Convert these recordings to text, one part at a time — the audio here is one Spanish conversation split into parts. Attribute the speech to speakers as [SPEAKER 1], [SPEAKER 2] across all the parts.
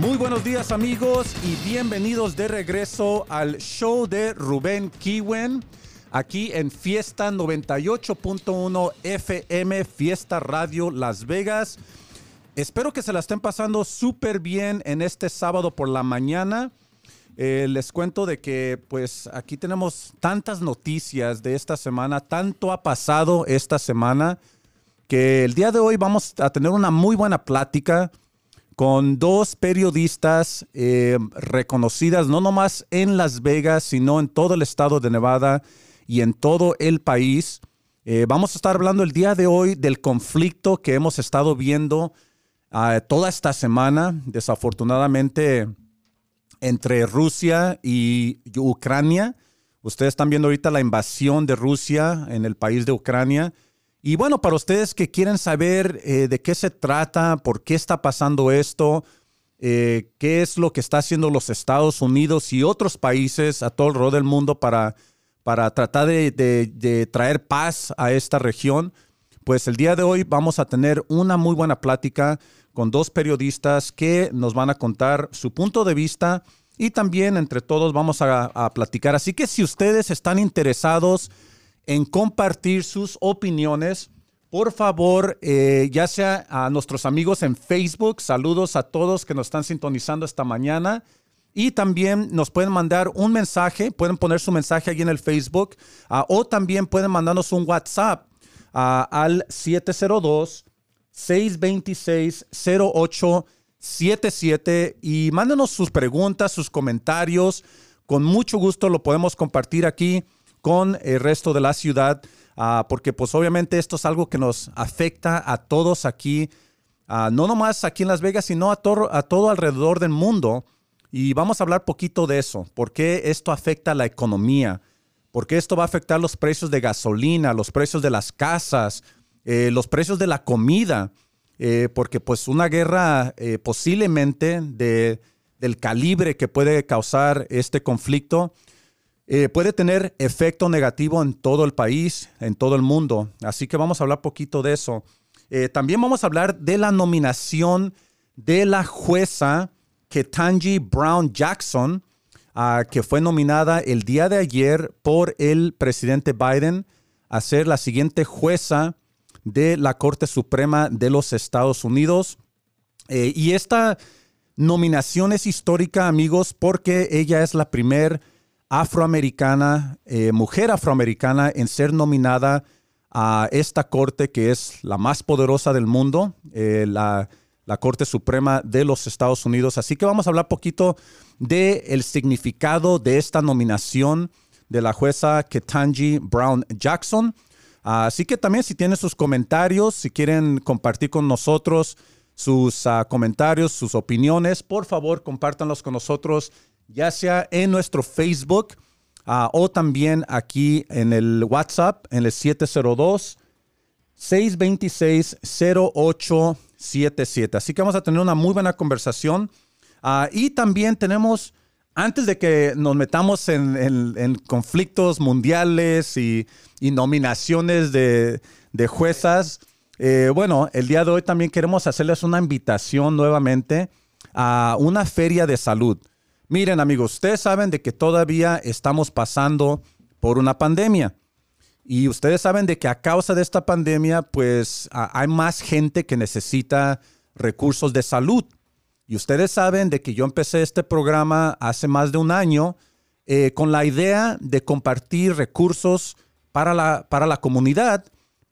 [SPEAKER 1] Muy buenos días amigos y bienvenidos de regreso al show de Rubén Kiwen aquí en Fiesta 98.1 FM Fiesta Radio Las Vegas. Espero que se la estén pasando súper bien en este sábado por la mañana. Eh, les cuento de que pues aquí tenemos tantas noticias de esta semana, tanto ha pasado esta semana que el día de hoy vamos a tener una muy buena plática con dos periodistas eh, reconocidas, no nomás en Las Vegas, sino en todo el estado de Nevada y en todo el país. Eh, vamos a estar hablando el día de hoy del conflicto que hemos estado viendo ah, toda esta semana, desafortunadamente, entre Rusia y Ucrania. Ustedes están viendo ahorita la invasión de Rusia en el país de Ucrania. Y bueno, para ustedes que quieren saber eh, de qué se trata, por qué está pasando esto, eh, qué es lo que está haciendo los Estados Unidos y otros países a todo el rol del mundo para, para tratar de, traer paz a esta región, pues el día de hoy vamos a tener una muy buena plática con dos periodistas que nos van a contar su punto de vista y también entre todos vamos a platicar. Así que si ustedes están interesados, en compartir sus opiniones. Por favor, eh, ya sea a nuestros amigos en Facebook, saludos a todos que nos están sintonizando esta mañana. Y también nos pueden mandar un mensaje, pueden poner su mensaje ahí en el Facebook, ah, o también pueden mandarnos un WhatsApp ah, al 702-626-0877 y mándenos sus preguntas, sus comentarios. Con mucho gusto lo podemos compartir aquí con el resto de la ciudad, ah, porque pues obviamente esto es algo que nos afecta a todos aquí, ah, no nomás aquí en Las Vegas, sino a, todo, alrededor del mundo. Y vamos a hablar poquito de eso, por qué esto afecta a la economía, por qué esto va a afectar los precios de gasolina, los precios de las casas, eh, los precios de la comida, eh, porque pues una guerra eh, posiblemente de, del calibre que puede causar este conflicto, eh, puede tener efecto negativo en todo el país, en todo el mundo. Así que vamos a hablar poquito de eso. Eh, también vamos a hablar de la nominación de la jueza Ketanji Brown Jackson, ah, que fue nominada el día de ayer por el presidente Biden a ser la siguiente jueza de la Corte Suprema de los Estados Unidos. Eh, y esta nominación es histórica, amigos, porque ella es la primera afroamericana, eh, mujer afroamericana en ser nominada a esta corte que es la más poderosa del mundo, eh, la, Corte Suprema de los Estados Unidos. Así que vamos a hablar poquito del el significado de esta nominación de la jueza Ketanji Brown Jackson. así que también si tienen sus comentarios, si quieren compartir con nosotros sus ah, comentarios, sus opiniones, por favor compártanlos con nosotros ya sea en nuestro Facebook ah, o también aquí en el WhatsApp, en el 702 626 0877. Así que vamos a tener una muy buena conversación. Ah, y también tenemos, antes de que nos metamos en, conflictos mundiales y, nominaciones de, juezas, eh, bueno, el día de hoy también queremos hacerles una invitación nuevamente a una feria de salud. Miren amigos, ustedes saben de que todavía estamos pasando por una pandemia. Y ustedes saben de que a causa de esta pandemia, pues hay más gente que necesita recursos de salud. Y ustedes saben de que yo empecé este programa hace más de un año eh, con la idea de compartir recursos para la, para la comunidad,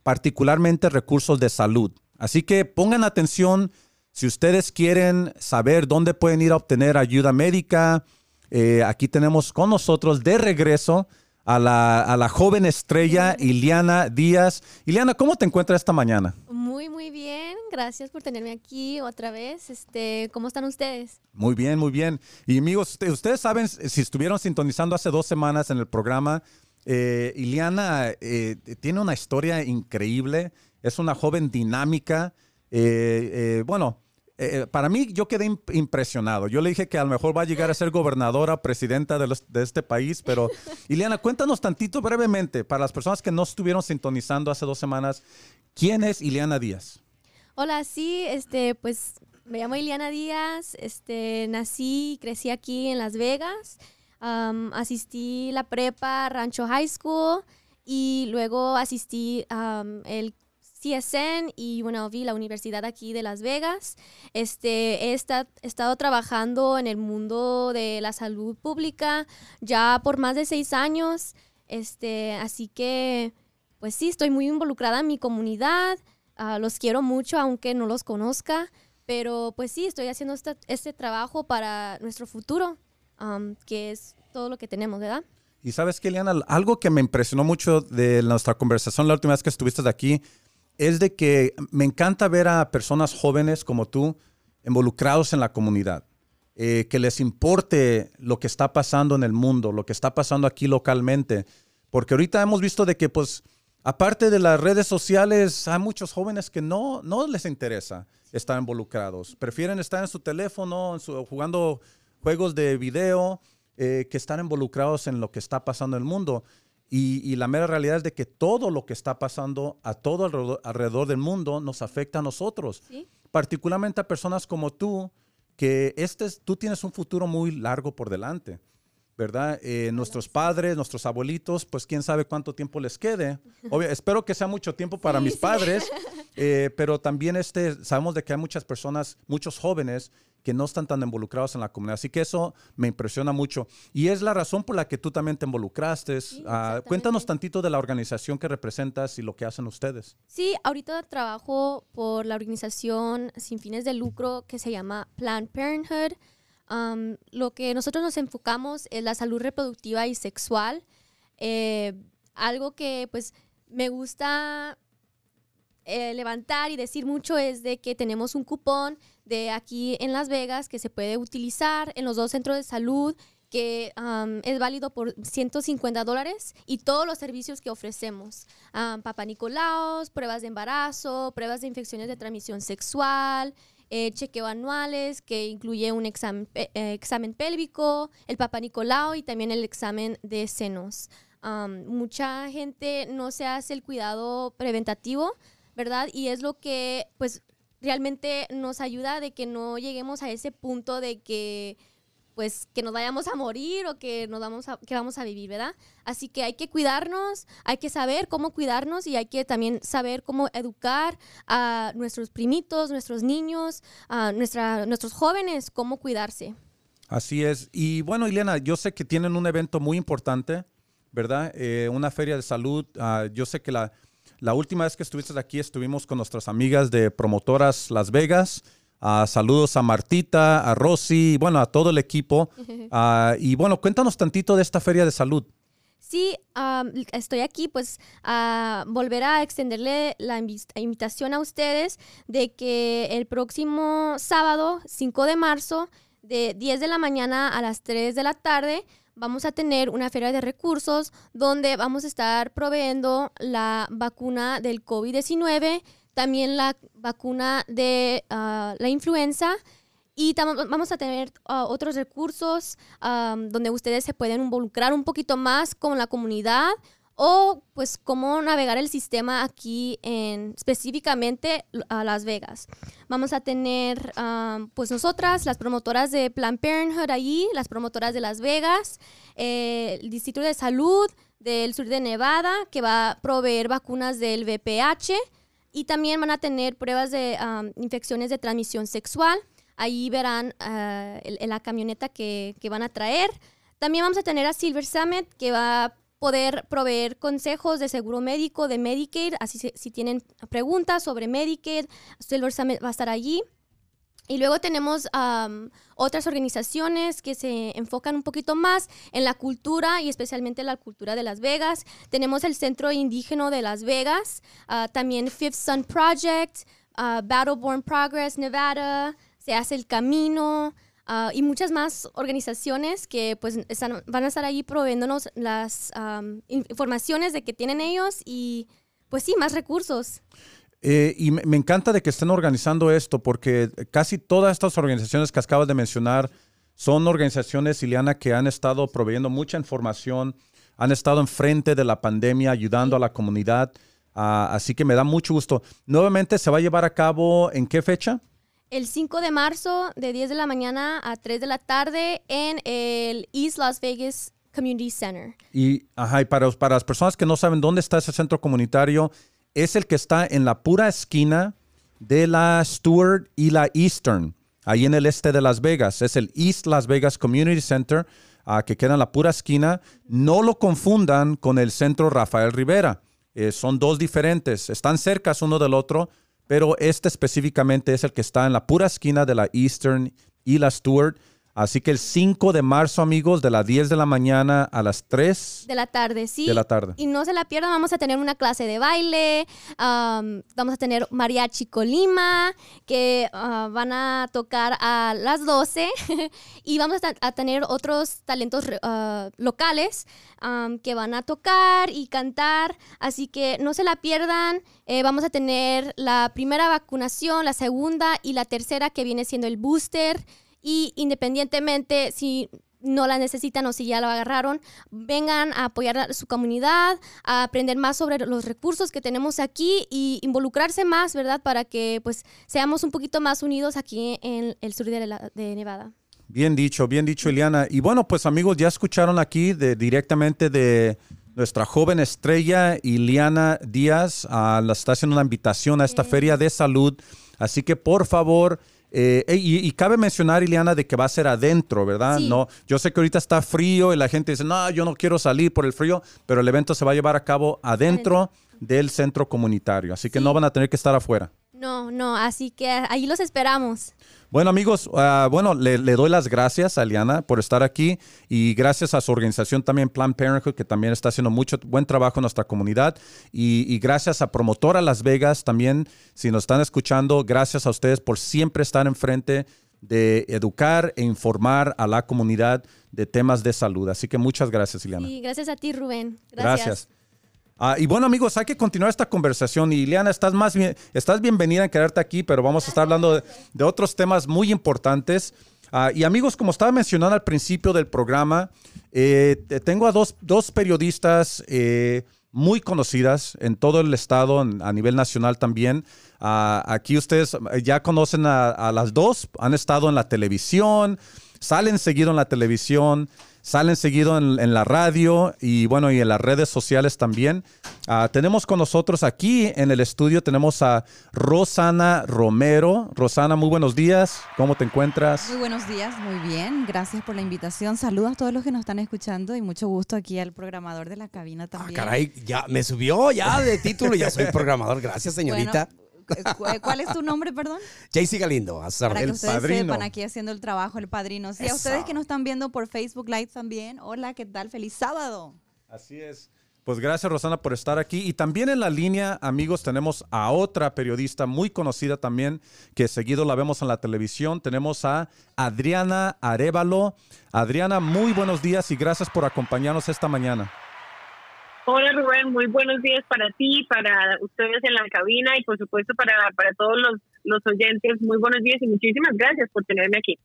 [SPEAKER 1] particularmente recursos de salud. Así que pongan atención si ustedes quieren saber dónde pueden ir a obtener ayuda médica, eh, aquí tenemos con nosotros de regreso a la, joven estrella Iliana Díaz. Iliana, ¿cómo te encuentras esta mañana?
[SPEAKER 2] Muy, muy bien. Gracias por tenerme aquí otra vez. Este, ¿Cómo están ustedes?
[SPEAKER 1] Muy bien, muy bien. Y amigos, ustedes saben, si estuvieron sintonizando hace dos semanas en el programa, eh, Iliana eh, tiene una historia increíble. Es una joven dinámica. bueno, eh, para mí yo quedé impresionado. Yo le dije que a lo mejor va a llegar a ser gobernadora, presidenta de, este país, pero Ileana, cuéntanos tantito brevemente, para las personas que no estuvieron sintonizando hace dos semanas, ¿quién es Ileana Díaz?
[SPEAKER 2] Hola, sí, este, pues Me llamo Iliana Díaz, este, nací y crecí aquí en Las Vegas. Um, asistí la prepa Rancho High School y luego asistí um, el CSN y UNLV, la universidad aquí de Las Vegas. Este, he estado trabajando en el mundo de la salud pública ya por más de seis años. Este, así que, pues sí, estoy muy involucrada en mi comunidad. Ah, los quiero mucho, aunque no los conozca. Pero pues sí, estoy haciendo este, trabajo para nuestro futuro, um, que es todo lo que tenemos, ¿verdad?
[SPEAKER 1] Y sabes que, Eliana, algo que me impresionó mucho de nuestra conversación la última vez que estuviste aquí es de que me encanta ver a personas jóvenes como tú involucrados en la comunidad, eh, que les importe lo que está pasando en el mundo, lo que está pasando aquí localmente, porque ahorita hemos visto de que, pues, aparte de las redes sociales, hay muchos jóvenes que no, no les interesa estar involucrados, prefieren estar en su teléfono, jugando juegos de video, eh, que están involucrados en lo que está pasando en el mundo. Y, la mera realidad es de que todo lo que está pasando a todo alrededor, del mundo nos afecta a nosotros. Particularmente a personas como tú, que este tú tienes un futuro muy largo por delante, ¿verdad? Eh, nuestros padres, nuestros abuelitos, pues quién sabe cuánto tiempo les quede. espero que sea mucho tiempo para mis padres, eh, pero también este, sabemos de que hay muchas personas, muchos jóvenes que no están tan involucrados en la comunidad. Así que eso me impresiona mucho. Y es la razón por la que tú también te involucraste. Ah, cuéntanos tantito de la organización que representas y lo que hacen ustedes.
[SPEAKER 2] Sí, ahorita trabajo por la organización sin fines de lucro que se llama Planned Parenthood. lo que nosotros nos enfocamos es la salud reproductiva y sexual. Eh, algo que pues me gusta eh, levantar y decir mucho es de que tenemos un cupón de aquí en Las Vegas que se puede utilizar en los dos centros de salud que es válido por 150 dólares y todos los servicios que ofrecemos. Um, Papa Nicolaos, pruebas de embarazo, pruebas de infecciones de transmisión sexual, eh, chequeo anuales que incluye un examen, eh, examen pélvico, el Papa Nicolao y también el examen de senos. mucha gente no se hace el cuidado preventativo ¿verdad? Y es lo que pues realmente nos ayuda de que no lleguemos a ese punto de que pues que nos vayamos a morir o que nos vamos a, que vamos a vivir, ¿verdad? Así que hay que cuidarnos, hay que saber cómo cuidarnos y hay que también saber cómo educar a nuestros primitos, nuestros niños, a nuestra, nuestros jóvenes, cómo cuidarse.
[SPEAKER 1] Así es. Y bueno, Ileana, yo sé que tienen un evento muy importante, ¿verdad? Eh, una feria de salud. Ah, yo sé que la, la última vez que estuviste aquí estuvimos con nuestras amigas de Promotoras Las Vegas. Ah, saludos a Martita, a Rosy, bueno, a todo el equipo. Ah, y bueno, cuéntanos tantito de esta feria de salud.
[SPEAKER 2] Sí, estoy aquí pues a volver a extenderle la invitación a ustedes de que el próximo sábado, 5 de marzo, de 10 de la mañana a las 3 de la tarde, vamos a tener una feria de recursos donde vamos a estar proveyendo la vacuna del COVID-19, también la vacuna de ah, la influenza y vamos a tener ah, otros recursos donde ustedes se pueden involucrar un poquito más con la comunidad o pues cómo navegar el sistema aquí en específicamente a Las Vegas. Vamos a tener pues nosotras, las promotoras de Plan Parenthood allí, las promotoras de Las Vegas, eh, el Distrito de Salud del sur de Nevada que va a proveer vacunas del VPH y también van a tener pruebas de infecciones de transmisión sexual. Ahí verán uh, la camioneta que, que van a traer. También vamos a tener a Silver Summit que va a poder proveer consejos de seguro médico, de Medicaid, así si, tienen preguntas sobre Medicaid, Silver Summit va a estar allí. Y luego tenemos otras organizaciones que se enfocan un poquito más en la cultura y especialmente la cultura de Las Vegas. Tenemos el Centro Indígena de Las Vegas, ah, también Fifth Sun Project, uh, Battleborn Progress Nevada, se hace el camino. Ah, y muchas más organizaciones que pues van a estar ahí proveyéndonos las informaciones de que tienen ellos y pues sí, más recursos.
[SPEAKER 1] Eh, y me, encanta de que estén organizando esto porque casi todas estas organizaciones que acabas de mencionar son organizaciones, Ileana, que han estado proveyendo mucha información, han estado enfrente de la pandemia, ayudando a la comunidad. Ah, así que me da mucho gusto. Nuevamente, ¿se va a llevar a cabo en qué fecha?
[SPEAKER 2] El 5 de marzo, de 10 de la mañana a 3 de la tarde, en el East Las Vegas Community Center.
[SPEAKER 1] Y, ajá, y para, para las personas que no saben dónde está ese centro comunitario, es el que está en la pura esquina de la Stewart y la Eastern, ahí en el este de Las Vegas. Es el East Las Vegas Community Center, ah, que queda en la pura esquina. No lo confundan con el centro Rafael Rivera. Eh, son dos diferentes, están cercas uno del otro, pero este específicamente es el que está en la pura esquina de la Eastern y la Stewart. Así que el 5 de marzo, amigos, de las 10 de la mañana a las 3
[SPEAKER 2] De la tarde, sí.
[SPEAKER 1] de la tarde.
[SPEAKER 2] Y no se la pierdan, vamos a tener una clase de baile, am, vamos a tener mariachi Colima, que ah, van a tocar a las 12, y vamos a, a tener otros talentos ah, locales que van a tocar y cantar, así que no se la pierdan. Eh, vamos a tener la primera vacunación, la segunda y la tercera que viene siendo el booster, y independientemente si no la necesitan o si ya la agarraron, vengan a apoyar a su comunidad, a aprender más sobre los recursos que tenemos aquí y involucrarse más, ¿verdad? Para que pues seamos un poquito más unidos aquí en el sur de, la- de Nevada.
[SPEAKER 1] Bien dicho, bien dicho, Eliana. Y bueno, pues amigos, ya escucharon aquí de, directamente de nuestra joven estrella, Iliana Díaz. ah, la está haciendo una invitación a esta feria de salud. Así que por favor, eh, y, y cabe mencionar, Iliana, de que va a ser adentro, ¿verdad?
[SPEAKER 2] Sí.
[SPEAKER 1] No, yo sé que ahorita está frío y la gente dice, no, yo no quiero salir por el frío, pero el evento se va a llevar a cabo adentro, del centro comunitario. Así que
[SPEAKER 2] Sí.
[SPEAKER 1] no van a tener que estar afuera.
[SPEAKER 2] No, no, así que ahí los esperamos.
[SPEAKER 1] Bueno amigos, ah, bueno, le, le doy las gracias a Liana por estar aquí y gracias a su organización también Planned Parenthood que también está haciendo mucho buen trabajo en nuestra comunidad y, y gracias a Promotora Las Vegas también, si nos están escuchando, gracias a ustedes por siempre estar enfrente de educar e informar a la comunidad de temas de salud. Así que muchas gracias, Ileana.
[SPEAKER 2] Y gracias a ti, Rubén. Gracias.
[SPEAKER 1] Gracias. Ah, y bueno, amigos, hay que continuar esta conversación. Y Ileana, estás más bien, estás bienvenida en quedarte aquí, pero vamos a estar hablando de, otros temas muy importantes. Ah, y amigos, como estaba mencionando al principio del programa, eh, te- tengo a dos, dos periodistas eh, muy conocidas en todo el estado, a nivel nacional también. Ah, aquí ustedes eh, ya conocen a, a las dos, han estado en la televisión, salen seguido en la televisión, salen seguido en, en la radio y bueno, y en las redes sociales también. Ah, tenemos con nosotros aquí en el estudio, tenemos a Rosana Romero. Rosana, muy buenos días, ¿cómo te encuentras?
[SPEAKER 3] Muy buenos días, muy bien. Gracias por la invitación. Saludos a todos los que nos están escuchando y mucho gusto aquí al programador de la cabina
[SPEAKER 4] Ah,
[SPEAKER 3] también.
[SPEAKER 4] caray, ya me subió ya de título, ya soy programador. Gracias, señorita.
[SPEAKER 3] Bueno, ¿Cuál es tu nombre, perdón?
[SPEAKER 4] Jaycee Galindo, a
[SPEAKER 3] Para que
[SPEAKER 1] el
[SPEAKER 3] ustedes
[SPEAKER 1] padrino.
[SPEAKER 3] sepan, aquí haciendo el trabajo, el padrino. Sí, a ustedes que nos están viendo por Facebook Live también. Hola, ¿qué tal? Feliz sábado.
[SPEAKER 1] Así es. Pues gracias Rosana por estar aquí. Y también en la línea, amigos, tenemos a otra periodista muy conocida también, que seguido la vemos en la televisión. Tenemos a Adriana Arevalo. Adriana, muy buenos días y gracias por acompañarnos esta mañana.
[SPEAKER 5] Hola Rubén, muy buenos días para ti, para ustedes en la cabina y por supuesto para, para todos los, los oyentes. Muy buenos días y muchísimas gracias por tenerme aquí.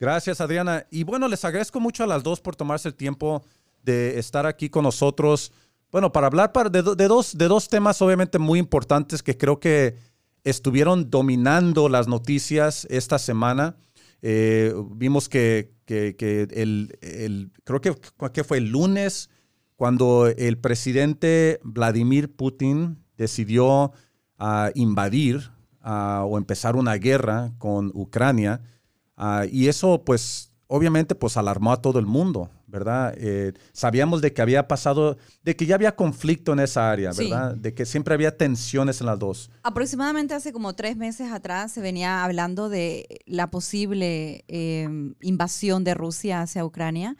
[SPEAKER 1] Gracias, Adriana. Y bueno, les agradezco mucho a las dos por tomarse el tiempo de estar aquí con nosotros. Bueno, para hablar para- de, de dos, de dos temas obviamente muy importantes que creo que estuvieron dominando las noticias esta semana. Eh, vimos que, que- que el, el- creo que, que fue el lunes cuando el presidente Vladimir Putin decidió ah, invadir ah, o empezar una guerra con Ucrania. Ah, y eso, pues, obviamente, pues alarmó a todo el mundo, ¿verdad? Eh, sabíamos de que había pasado, de que ya había conflicto en esa área,
[SPEAKER 3] Sí.
[SPEAKER 1] ¿verdad? De que siempre había tensiones en las dos.
[SPEAKER 3] Aproximadamente hace como tres meses atrás se venía hablando de la posible eh, invasión de Rusia hacia Ucrania.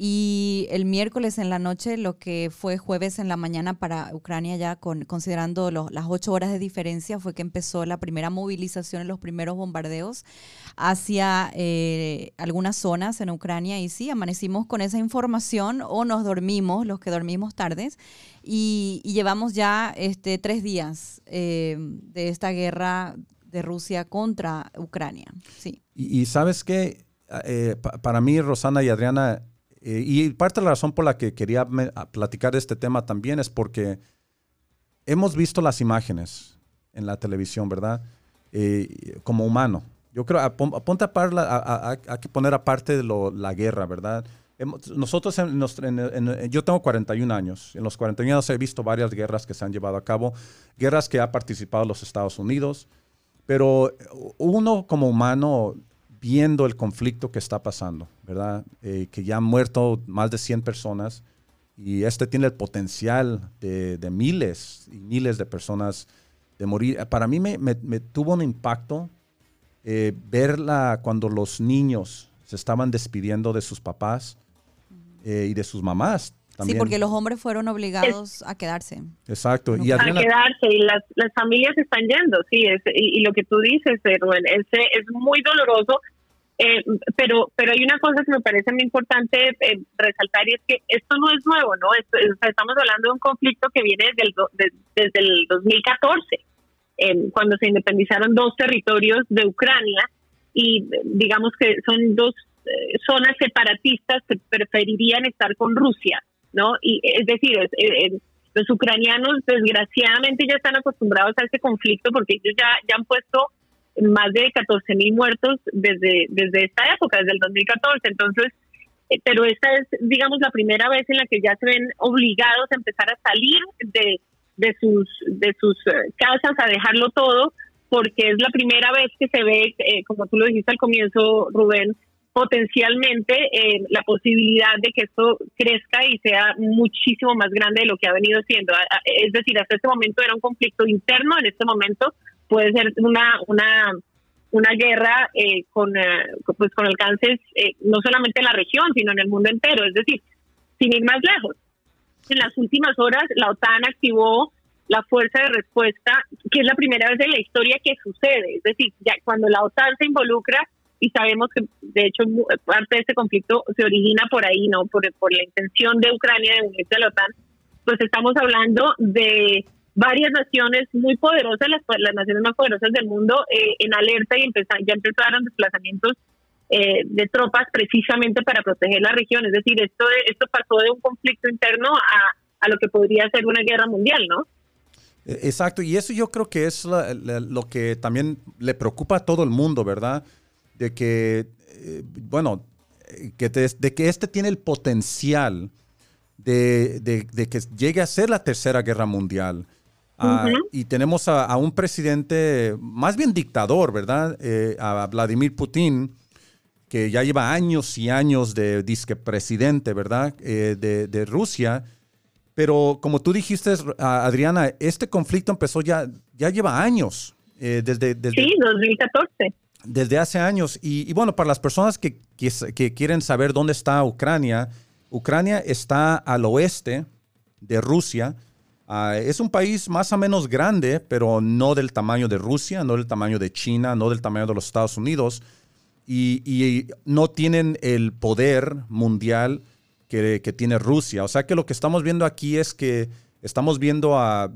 [SPEAKER 3] Y el miércoles en la noche, lo que fue jueves en la mañana para Ucrania, ya con, considerando los- las ocho horas de diferencia, fue que empezó la primera movilización los primeros bombardeos hacia eh, algunas zonas en Ucrania. Y sí, amanecimos con esa información o nos dormimos, los que dormimos tardes, y, y llevamos ya este, tres días eh, de esta guerra de Rusia contra Ucrania. Sí.
[SPEAKER 1] Y, y sabes qué, Eh, pa- para mí, Rosana y Adriana, eh, y parte de la razón por la que quería me- platicar de este tema también es porque hemos visto las imágenes en la televisión, ¿verdad? eh, como humano. Yo creo, apon- apunta a a- a- a- que poner aparte de lo- la guerra, ¿verdad? Nosotros, en en- en- yo tengo 41 años. En los 41 años he visto varias guerras que se han llevado a cabo, guerras que ha participado los Estados Unidos, pero uno como humano viendo el conflicto que está pasando, ¿verdad? Eh, que ya han muerto más de 100 personas y este tiene el potencial de, miles y miles de personas de morir. Para mí me tuvo un impacto eh, verla cuando los niños se estaban despidiendo de sus papás eh, y de sus mamás. También.
[SPEAKER 3] Sí, porque los hombres fueron obligados a quedarse.
[SPEAKER 1] Exacto. Y
[SPEAKER 5] a
[SPEAKER 1] Adriana,
[SPEAKER 5] quedarse y las, las familias están yendo, sí, es, y, y lo que tú dices, Rubén, es, es muy doloroso, eh, pero pero hay una cosa que me parece muy importante eh, resaltar y es que esto no es nuevo, ¿no? Esto- es- o sea, estamos hablando de un conflicto que viene desde el, do- de- desde el 2014, eh, cuando se independizaron dos territorios de Ucrania y digamos que son dos eh, zonas separatistas que preferirían estar con Rusia, ¿no? Y es decir, los ucranianos desgraciadamente ya están acostumbrados a este conflicto porque ellos ya, ya han puesto más de 14 mil muertos desde, desde esta época, desde el 2014. Entonces, eh, pero esta es, digamos, la primera vez en la que ya se ven obligados a empezar a salir de, de sus, de sus eh, casas, a dejarlo todo, porque es la primera vez que se ve, eh, como tú lo dijiste al comienzo, Rubén, potencialmente eh, la posibilidad de que esto crezca y sea muchísimo más grande de lo que ha venido siendo. Es decir, hasta este momento era un conflicto interno, en este momento puede ser una una una guerra eh, con eh, pues con alcances eh, no solamente en la región, sino en el mundo entero. Es decir, sin ir más lejos, en las últimas horas la OTAN activó la fuerza de respuesta, que es la primera vez en la historia que sucede. Es decir, ya cuando la OTAN se involucra y sabemos que de hecho parte de este conflicto se origina por ahí, no por, por la intención de Ucrania de unirse a la OTAN, pues estamos hablando de varias naciones muy poderosas, las, las naciones más poderosas del mundo, eh, en alerta y empeza- ya empezaron desplazamientos eh, de tropas precisamente para proteger la región. Es decir, esto, esto pasó de un conflicto interno a, a lo que podría ser una guerra mundial, ¿no?
[SPEAKER 1] Eh, Exacto, y eso yo creo que es la- lo que también le preocupa a todo el mundo, ¿verdad? De que, eh, bueno, que te- de que este tiene el potencial de, de- de que llegue a ser la tercera guerra mundial. Ah, y tenemos a, a un presidente, más bien dictador, ¿verdad? Eh, a Vladimir Putin, que ya lleva años y años de disque presidente, ¿verdad? Eh, de, de Rusia. Pero como tú dijiste, Adriana, este conflicto empezó ya, ya lleva años, eh, desde, desde,
[SPEAKER 5] Sí, 2014.
[SPEAKER 1] Desde hace años. Y, y bueno, para las personas que, que, que quieren saber dónde está Ucrania, Ucrania está al oeste de Rusia. Ah, es un país más o menos grande, pero no del tamaño de Rusia, no del tamaño de China, no del tamaño de los Estados Unidos. Y, y no tienen el poder mundial que, que tiene Rusia. O sea que lo que estamos viendo aquí es que estamos viendo a,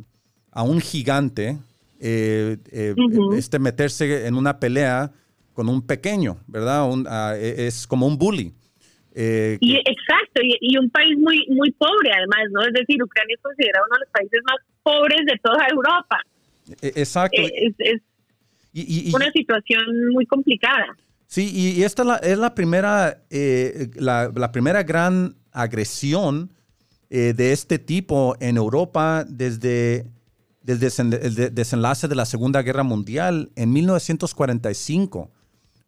[SPEAKER 1] a un gigante eh, eh, este, meterse en una pelea con un pequeño, ¿verdad? Un, ah, e- es como un bully. Eh,
[SPEAKER 5] Y exacto, y, y un país muy muy pobre además, ¿no? Es decir, Ucrania es considerado uno de los países más pobres de toda Europa.
[SPEAKER 1] e- exacto.
[SPEAKER 5] Es, es
[SPEAKER 1] Y- y- y-
[SPEAKER 5] una situación muy complicada.
[SPEAKER 1] Sí, y, esta la- es la primera, eh, la, la primera gran agresión eh, de este tipo en Europa desde, desde desen- el de- desenlace de la Segunda Guerra Mundial en 1945.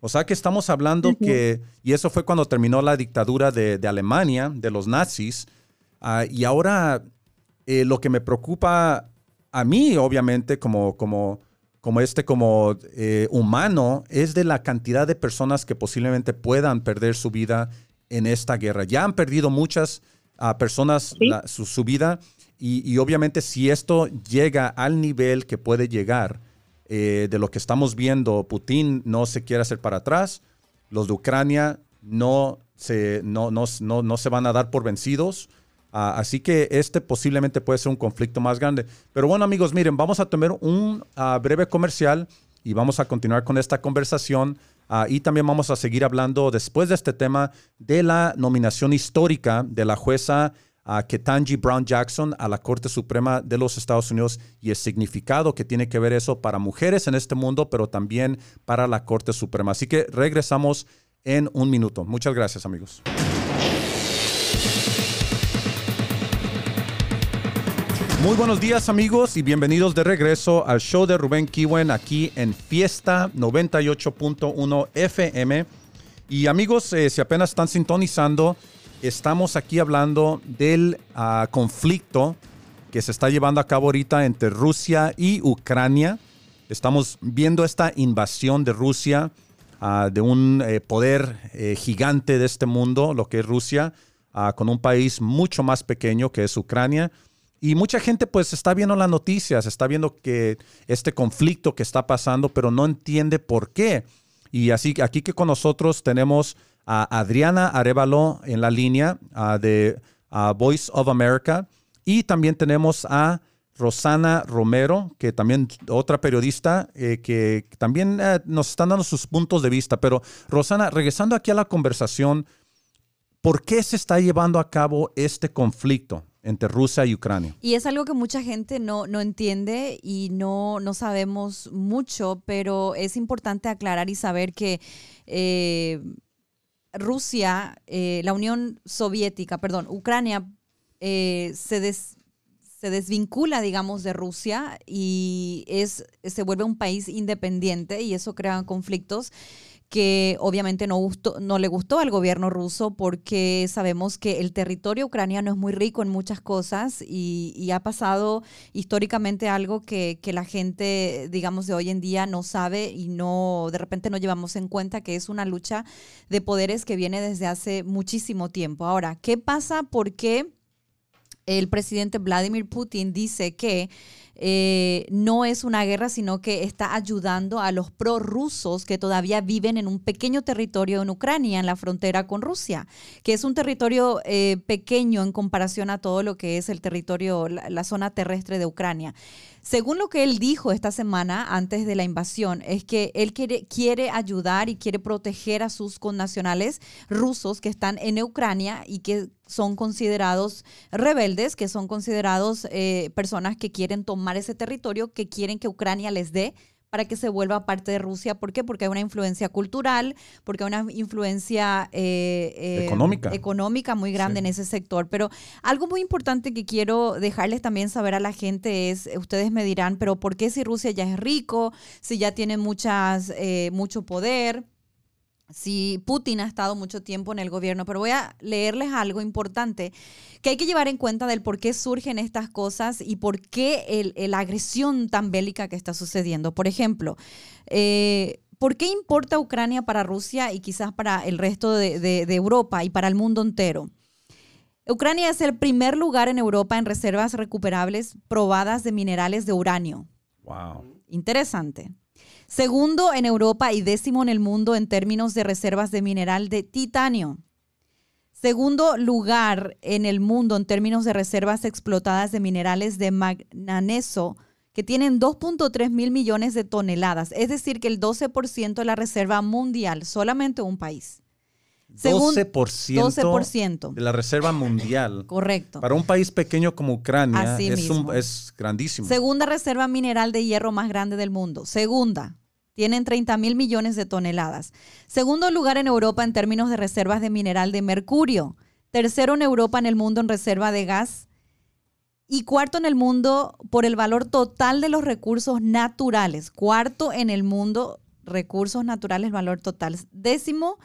[SPEAKER 1] O sea que estamos hablando que, y eso fue cuando terminó la dictadura de, de Alemania, de los nazis, ah, y ahora eh, lo que me preocupa a mí, obviamente, como, como, como este, como eh, humano, es de la cantidad de personas que posiblemente puedan perder su vida en esta guerra. Ya han perdido muchas ah, personas
[SPEAKER 5] Sí.
[SPEAKER 1] la- su, su vida y, y obviamente si esto llega al nivel que puede llegar eh, de lo que estamos viendo, Putin no se quiere hacer para atrás, los de Ucrania no se, no, no, no, no se van a dar por vencidos. Ah, así que este posiblemente puede ser un conflicto más grande. Pero bueno, amigos, miren, vamos a tomar un ah, breve comercial y vamos a continuar con esta conversación. Ah, y también vamos a seguir hablando después de este tema de la nominación histórica de la jueza a Ketanji Brown Jackson a la Corte Suprema de los Estados Unidos y el significado que tiene que ver eso para mujeres en este mundo, pero también para la Corte Suprema. Así que regresamos en un minuto. Muchas gracias, amigos. Muy buenos días amigos y bienvenidos de regreso al show de Rubén Kiwen aquí en Fiesta 98.1 FM. Y amigos, eh, si apenas están sintonizando, estamos aquí hablando del ah, conflicto que se está llevando a cabo ahorita entre Rusia y Ucrania. Estamos viendo esta invasión de Rusia, ah, de un eh, poder eh, gigante de este mundo, lo que es Rusia, ah, con un país mucho más pequeño que es Ucrania. Y mucha gente pues está viendo las noticias, está viendo que este conflicto que está pasando, pero no entiende por qué. Y así aquí que con nosotros tenemos a Adriana Arevalo en la línea de Voice of America y también tenemos a Rosana Romero, que también otra periodista eh, que también eh, nos están dando sus puntos de vista. Pero Rosana, regresando aquí a la conversación, ¿por qué se está llevando a cabo este conflicto? entre Rusia y Ucrania.
[SPEAKER 3] Y es algo que mucha gente no, no entiende y no, no sabemos mucho, pero es importante aclarar y saber que eh, Rusia, eh, la Unión Soviética, perdón, Ucrania eh, se, se desvincula, digamos, de Rusia y es, se vuelve un país independiente y eso crea conflictos que obviamente no, no le gustó al gobierno ruso porque sabemos que el territorio ucraniano es muy rico en muchas cosas y, ha pasado históricamente algo que, que, la gente, digamos, de hoy en día no sabe y no, de repente no llevamos en cuenta que es una lucha de poderes que viene desde hace muchísimo tiempo. Ahora, ¿qué pasa? ¿Por qué el presidente Vladimir Putin dice que eh, no es una guerra, sino que está ayudando a los prorrusos que todavía viven en un pequeño territorio en Ucrania, en la frontera con Rusia, que es un territorio eh, pequeño en comparación a todo lo que es el territorio, la zona terrestre de Ucrania. Según lo que él dijo esta semana antes de la invasión, es que él quiere, ayudar y quiere proteger a sus connacionales rusos que están en Ucrania y que son considerados rebeldes, que son considerados eh, personas que quieren tomar ese territorio, que quieren que Ucrania les dé para que se vuelva parte de Rusia. ¿Por qué? Porque hay una influencia cultural, porque hay una influencia eh,
[SPEAKER 1] eh, económica.
[SPEAKER 3] económica muy grande en ese sector. Pero algo muy importante que quiero dejarles también saber a la gente es, ustedes me dirán, pero ¿por qué si Rusia ya es rico, si ya tiene muchas, eh, mucho poder? Si Putin ha estado mucho tiempo en el gobierno, pero voy a leerles algo importante que hay que llevar en cuenta del por qué surgen estas cosas y por qué la agresión tan bélica que está sucediendo. Por ejemplo, eh, ¿por qué importa Ucrania para Rusia y quizás para el resto de, Europa y para el mundo entero? Ucrania es el primer lugar en Europa en reservas recuperables probadas de minerales de uranio.
[SPEAKER 1] Wow.
[SPEAKER 3] Interesante. Segundo en Europa y décimo en el mundo en términos de reservas de mineral de titanio. Segundo lugar en el mundo en términos de reservas explotadas de minerales de manganeso, que tienen 2.3 mil millones de toneladas, es decir, que el 12% de la reserva mundial, solamente un país.
[SPEAKER 1] 12%, de la reserva mundial.
[SPEAKER 3] Correcto.
[SPEAKER 1] Para un país pequeño como Ucrania es, es, grandísimo.
[SPEAKER 3] Segunda reserva mineral de hierro más grande del mundo. Segunda. Tienen 30 mil millones de toneladas. Segundo lugar en Europa en términos de reservas de mineral de mercurio. Tercero en Europa en el mundo en reserva de gas. Y cuarto en el mundo por el valor total de los recursos naturales. Cuarto en el mundo, recursos naturales, valor total. Décimo,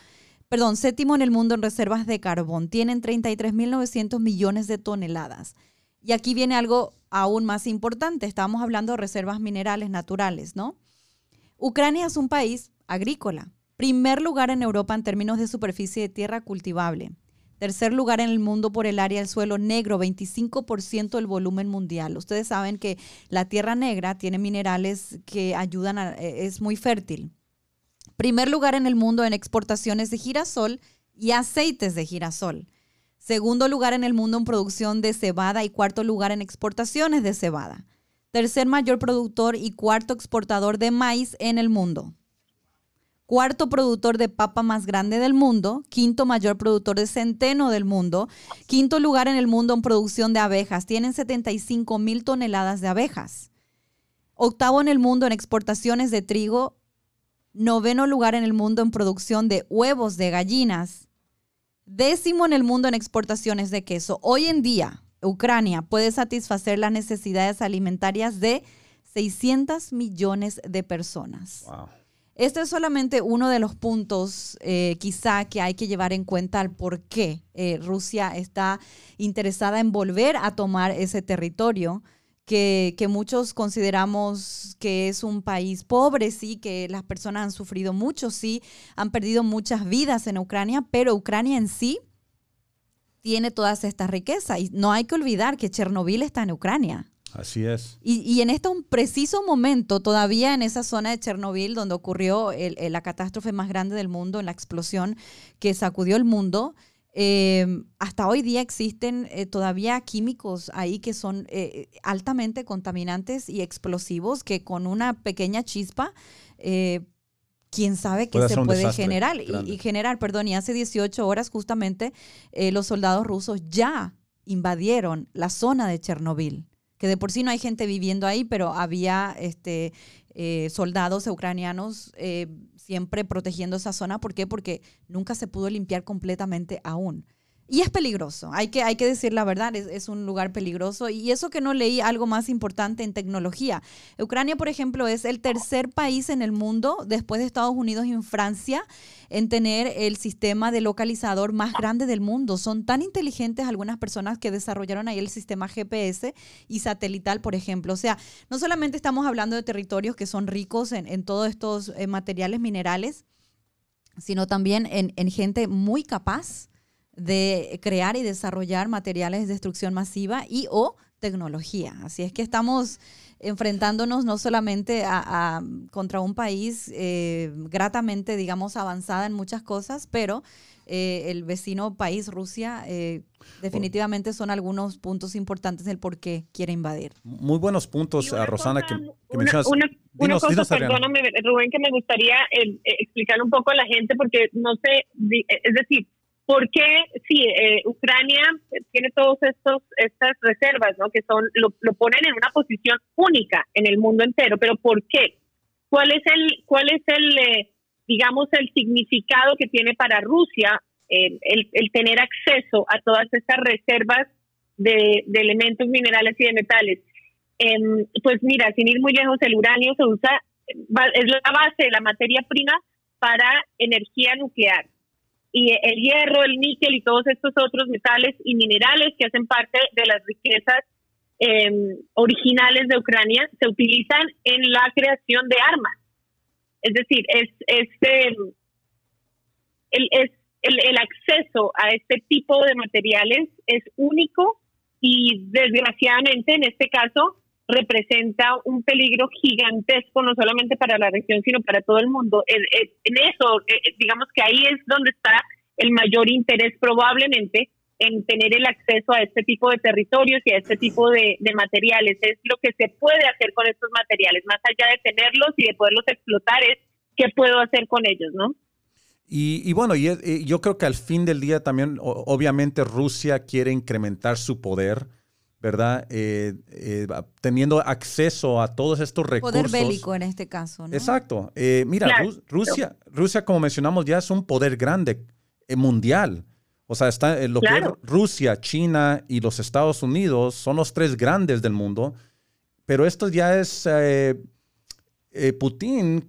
[SPEAKER 3] perdón, séptimo en el mundo en reservas de carbón. Tienen 33.900 millones de toneladas. Y aquí viene algo aún más importante. Estábamos hablando de reservas minerales naturales, ¿no? Ucrania es un país agrícola. Primer lugar en Europa en términos de superficie de tierra cultivable. Tercer lugar en el mundo por el área del suelo negro, 25% del volumen mundial. Ustedes saben que la tierra negra tiene minerales que ayudan, a, eh, es muy fértil. Primer lugar en el mundo en exportaciones de girasol y aceites de girasol. Segundo lugar en el mundo en producción de cebada y cuarto lugar en exportaciones de cebada tercer mayor productor y cuarto exportador de maíz en el mundo. cuarto productor de papa más grande del mundo, quinto mayor productor de centeno del mundo, quinto lugar en el mundo en producción de abejas. Tienen 75 mil toneladas de abejas. Octavo en el mundo en exportaciones de trigo. Noveno lugar en el mundo en producción de huevos de gallinas. Décimo en el mundo en exportaciones de queso. Hoy en día, Ucrania puede satisfacer las necesidades alimentarias de 600 millones de personas.
[SPEAKER 1] Wow.
[SPEAKER 3] Este es solamente uno de los puntos eh, quizá que hay que llevar en cuenta al por qué eh, Rusia está interesada en volver a tomar ese territorio. Que, que, muchos consideramos que es un país pobre, sí, que las personas han sufrido mucho, sí, han perdido muchas vidas en Ucrania, pero Ucrania en sí tiene todas estas riquezas. Y no hay que olvidar que Chernobyl está en Ucrania.
[SPEAKER 1] Así es.
[SPEAKER 3] Y, y, en este preciso momento, todavía en esa zona de Chernobyl, donde ocurrió el, el, la catástrofe más grande del mundo, en la explosión que sacudió el mundo, eh, hasta hoy día existen eh, todavía químicos ahí que son eh, altamente contaminantes y explosivos que con una pequeña chispa, eh, quién sabe qué se puede generar. Y, y, generar, perdón, y hace 18 horas justamente los soldados rusos ya invadieron la zona de Chernobyl que de por sí no hay gente viviendo ahí, pero había este, soldados ucranianos siempre protegiendo esa zona. ¿Por qué? Porque nunca se pudo limpiar completamente aún. Y es peligroso, hay que, hay que decir la verdad, es, es, un lugar peligroso. Y eso que no leí algo más importante en tecnología. Ucrania, por ejemplo, es el tercer país en el mundo, después de Estados Unidos y Francia, en tener el sistema de localizador más grande del mundo. Son tan inteligentes algunas personas que desarrollaron ahí el sistema GPS y satelital, por ejemplo. O sea, no solamente estamos hablando de territorios que son ricos en, en todos estos eh, materiales minerales, sino también en, en gente muy capaz de crear y desarrollar materiales de destrucción masiva y o tecnología. Así es que estamos enfrentándonos no solamente a, a contra un país eh, gratamente, digamos, avanzada en muchas cosas, pero eh, el vecino país, Rusia, eh, definitivamente son algunos puntos importantes del por qué quiere invadir.
[SPEAKER 1] Muy buenos puntos, a Rosana,
[SPEAKER 5] cosa,
[SPEAKER 1] que, que
[SPEAKER 5] una,
[SPEAKER 1] mencionas.
[SPEAKER 5] Una, una
[SPEAKER 1] Dinos,
[SPEAKER 5] cosa,
[SPEAKER 1] dinos, Adriana.
[SPEAKER 5] perdóname, Rubén, que me gustaría eh, explicar un poco a la gente, porque no sé, es decir, ¿Por qué? Sí, eh, Ucrania tiene estos estas reservas, ¿no? Que son lo, ponen en una posición única en el mundo entero. Pero ¿por qué? ¿Cuál es el cuál es el eh, digamos el significado que tiene para Rusia eh, el, tener acceso a todas estas reservas de, elementos minerales y de metales? pues mira, sin ir muy lejos, el uranio se usa es la base la materia prima para energía nuclear y el hierro, el níquel y todos estos otros metales y minerales que hacen parte de las riquezas eh, originales de Ucrania se utilizan en la creación de armas. Es decir, es, es, el, el, acceso a este tipo de materiales es único y desgraciadamente en este caso representa un peligro gigantesco, no solamente para la región, sino para todo el mundo. En, en eso, eh, digamos que ahí es donde está el mayor interés probablemente en tener el acceso a este tipo de territorios y a este tipo de, de, materiales. Es lo que se puede hacer con estos materiales, más allá de tenerlos y de poderlos explotar, es qué puedo hacer con ellos, ¿no?
[SPEAKER 1] Y, y bueno, y, y yo creo que al fin del día también, obviamente, Rusia quiere incrementar su poder ¿verdad? Eh, eh, teniendo acceso a todos estos recursos.
[SPEAKER 3] Poder bélico en este caso, ¿no?
[SPEAKER 1] Exacto. Eh, mira, claro. Rusia, Rusia, como mencionamos, ya es un poder grande eh, mundial. O sea, está lo claro. que es Rusia, China y los Estados Unidos son los tres grandes del mundo. Pero esto ya es eh, eh, Putin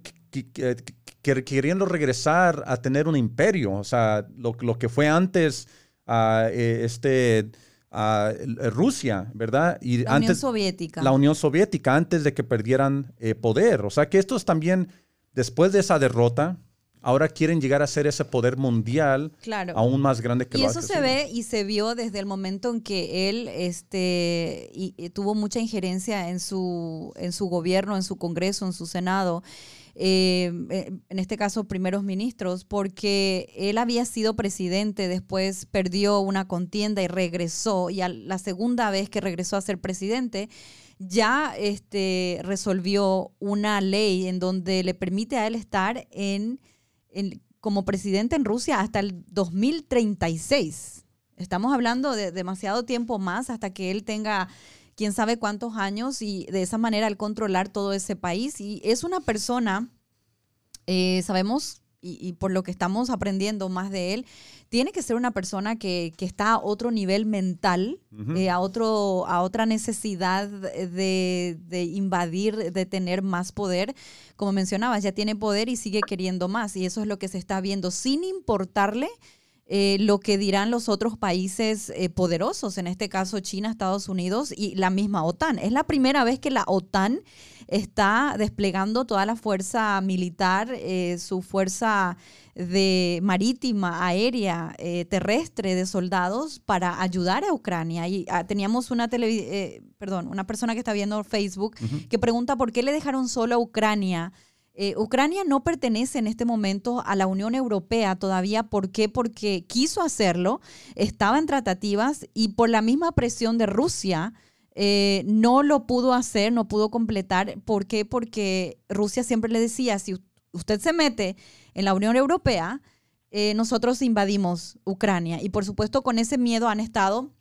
[SPEAKER 1] queriendo regresar a tener un imperio. O sea, lo, lo que fue antes uh, este a Rusia, ¿verdad?
[SPEAKER 3] Y la
[SPEAKER 1] antes,
[SPEAKER 3] Unión Soviética.
[SPEAKER 1] La Unión Soviética, antes de que perdieran eh, poder. O sea que estos también, después de esa derrota, ahora quieren llegar a ser ese poder mundial
[SPEAKER 3] claro.
[SPEAKER 1] aún más grande que
[SPEAKER 3] y
[SPEAKER 1] lo
[SPEAKER 3] eso se ve y se vio desde el momento en que él este y, y tuvo mucha injerencia en su en su gobierno en su congreso en su senado eh, en este caso primeros ministros, porque él había sido presidente, después perdió una contienda y regresó, y a la segunda vez que regresó a ser presidente, ya este, resolvió una ley en donde le permite a él estar en como presidente en Rusia hasta el 2036. Estamos hablando de demasiado tiempo más hasta que él tenga quién sabe cuántos años y de esa manera al controlar todo ese país. Y es una persona, eh, sabemos, y, por lo que estamos aprendiendo más de él, tiene que ser una persona que, está a otro nivel mental, eh, a, otro, a otra necesidad de, de, invadir, de tener más poder. Como mencionabas, ya tiene poder y sigue queriendo más. Y eso es lo que se está viendo, sin importarle eh, lo que dirán los otros países eh, poderosos, en este caso China, Estados Unidos y la misma OTAN. Es la primera vez que la OTAN está desplegando toda la fuerza militar, eh, su fuerza de marítima, aérea, terrestre de soldados para ayudar a Ucrania. Y ah, teníamos una perdón, una persona que está viendo Facebook que pregunta por qué le dejaron solo a Ucrania eh, Ucrania no pertenece en este momento a la Unión Europea todavía. ¿Por qué? Porque quiso hacerlo, estaba en tratativas y por la misma presión de Rusia eh, no lo pudo hacer, no pudo completar. ¿Por qué? Porque Rusia siempre le decía, si usted se mete en la Unión Europea, eh, nosotros invadimos Ucrania. Y por supuesto con ese miedo han estado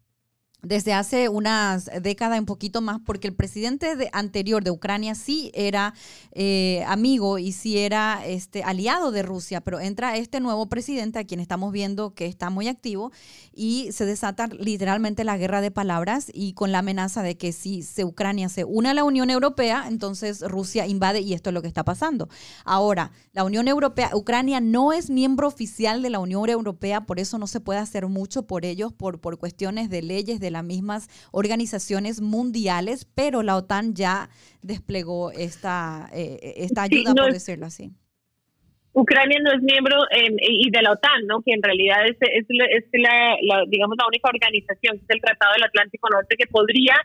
[SPEAKER 3] desde hace unas décadas, un poquito más, porque el presidente de, anterior de Ucrania sí era eh, amigo y sí era este, aliado de Rusia, pero entra este nuevo presidente a quien estamos viendo que está muy activo y se desata literalmente la guerra de palabras y con la amenaza de que si se Ucrania se une a la Unión Europea, entonces Rusia invade y esto es lo que está pasando. Ahora, la Unión Europea, Ucrania no es miembro oficial de la Unión Europea, por eso no se puede hacer mucho por ellos, por, por cuestiones de leyes, de las mismas organizaciones mundiales, pero la OTAN ya desplegó esta, eh, esta ayuda, por decirlo así.
[SPEAKER 5] Ucrania no es miembro em, y de la OTAN, ¿no? Que en realidad es, es, la, digamos, la única organización, que es el Tratado del Atlántico Norte, que podría,